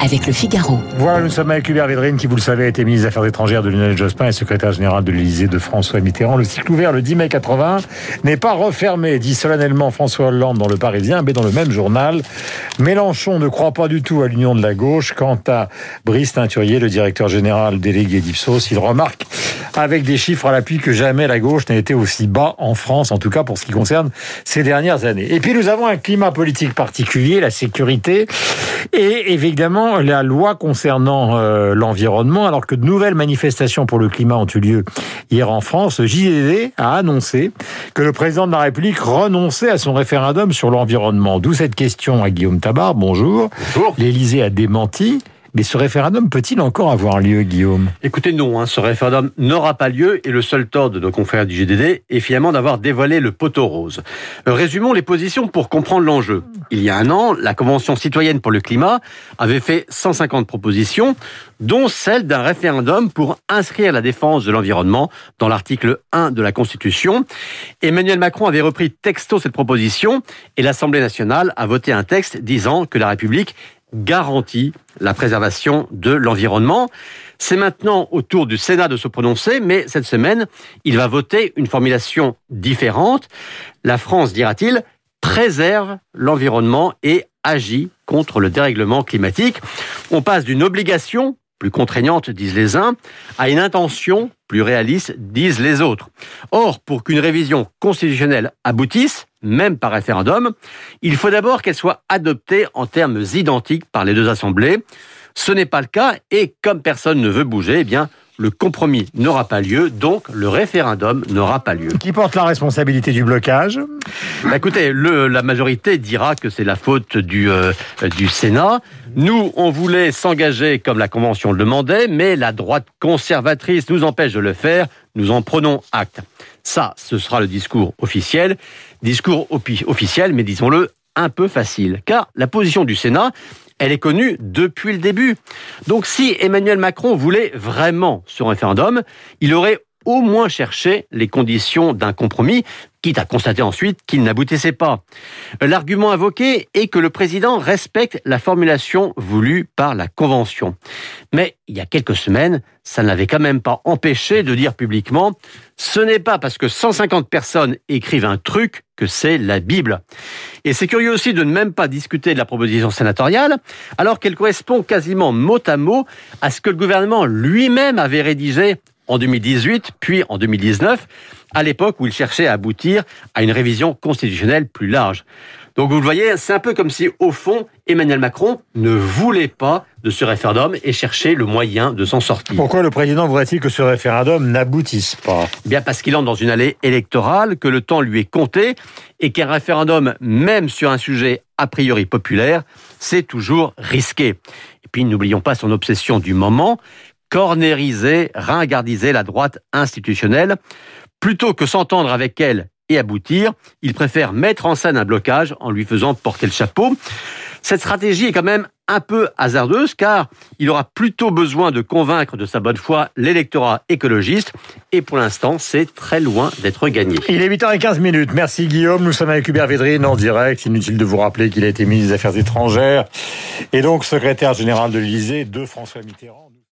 avec le Figaro. Voilà, nous sommes avec Hubert Védrine, qui, vous le savez, a été ministre des Affaires étrangères de Lionel Jospin et secrétaire général de l'Élysée de François Mitterrand. Le cycle ouvert le 10 mai 80 n'est pas refermé, dit solennellement François Hollande dans Le Parisien, mais dans le même journal. Mélenchon ne croit pas du tout à l'union de la gauche. Quant à Brice Teinturier, le directeur général délégué d'Ipsos, il remarque avec des chiffres à l'appui que jamais la gauche n'a été aussi bas en France, en tout cas pour ce qui concerne ces dernières années. Et puis nous avons un climat politique particulier, la sécurité, et évidemment la loi concernant euh, l'environnement, alors que de nouvelles manifestations pour le climat ont eu lieu hier en France, JDD a annoncé que le président de la République renonçait à son référendum sur l'environnement. D'où cette question à Guillaume Tabar. Bonjour. Bonjour. L'Élysée a démenti. Mais ce référendum peut-il encore avoir lieu, Guillaume? Écoutez, non, hein, ce référendum n'aura pas lieu et le seul tort de nos confrères du GDD est finalement d'avoir dévoilé le poteau rose. Euh, résumons les positions pour comprendre l'enjeu. Il y a un an, la Convention citoyenne pour le climat avait fait 150 propositions, dont celle d'un référendum pour inscrire la défense de l'environnement dans l'article 1 de la Constitution. Emmanuel Macron avait repris texto cette proposition et l'Assemblée nationale a voté un texte disant que la République garantit la préservation de l'environnement. C'est maintenant au tour du Sénat de se prononcer, mais cette semaine, il va voter une formulation différente. La France, dira-t-il, préserve l'environnement et agit contre le dérèglement climatique. On passe d'une obligation plus contraignante, disent les uns, à une intention plus réaliste, disent les autres. Or, pour qu'une révision constitutionnelle aboutisse, même par référendum, il faut d'abord qu'elle soit adoptée en termes identiques par les deux assemblées. Ce n'est pas le cas et comme personne ne veut bouger, eh bien, le compromis n'aura pas lieu, donc le référendum n'aura pas lieu. Qui porte la responsabilité du blocage? Bah, Écoutez, le, la majorité dira que c'est la faute du, euh, du Sénat. Nous, on voulait s'engager comme la Convention le demandait, mais la droite conservatrice nous empêche de le faire. Nous en prenons acte. Ça, ce sera le discours officiel. Discours officiel, mais disons-le, un peu facile. Car la position du Sénat, elle est connue depuis le début. Donc si Emmanuel Macron voulait vraiment ce référendum, il aurait au moins cherché les conditions d'un compromis, quitte à constater ensuite qu'il n'aboutissait pas. L'argument invoqué est que le président respecte la formulation voulue par la Convention. Mais il y a quelques semaines, ça n'avait quand même pas empêché de dire publiquement ce n'est pas parce que 150 personnes écrivent un truc que c'est la Bible. Et c'est curieux aussi de ne même pas discuter de la proposition sénatoriale, alors qu'elle correspond quasiment mot à mot à ce que le gouvernement lui-même avait rédigé en 2018, puis en 2019, à l'époque où il cherchait à aboutir à une révision constitutionnelle plus large. Donc vous le voyez, c'est un peu comme si, au fond, Emmanuel Macron ne voulait pas de ce référendum et cherchait le moyen de s'en sortir. Pourquoi le président voudrait-il que ce référendum n'aboutisse pas? Bien parce qu'il entre dans une allée électorale, que le temps lui est compté et qu'un référendum, même sur un sujet a priori populaire, c'est toujours risqué. Et puis n'oublions pas son obsession du moment, cornériser, ringardiser la droite institutionnelle. Plutôt que s'entendre avec elle et aboutir, il préfère mettre en scène un blocage en lui faisant porter le chapeau. Cette stratégie est quand même un peu hasardeuse car il aura plutôt besoin de convaincre de sa bonne foi l'électorat écologiste et pour l'instant c'est très loin d'être gagné. Il est 8h15 minutes. Merci Guillaume. Nous sommes avec Hubert Védrine en direct. Inutile de vous rappeler qu'il a été ministre des Affaires étrangères et donc secrétaire général de l'Élysée de François Mitterrand.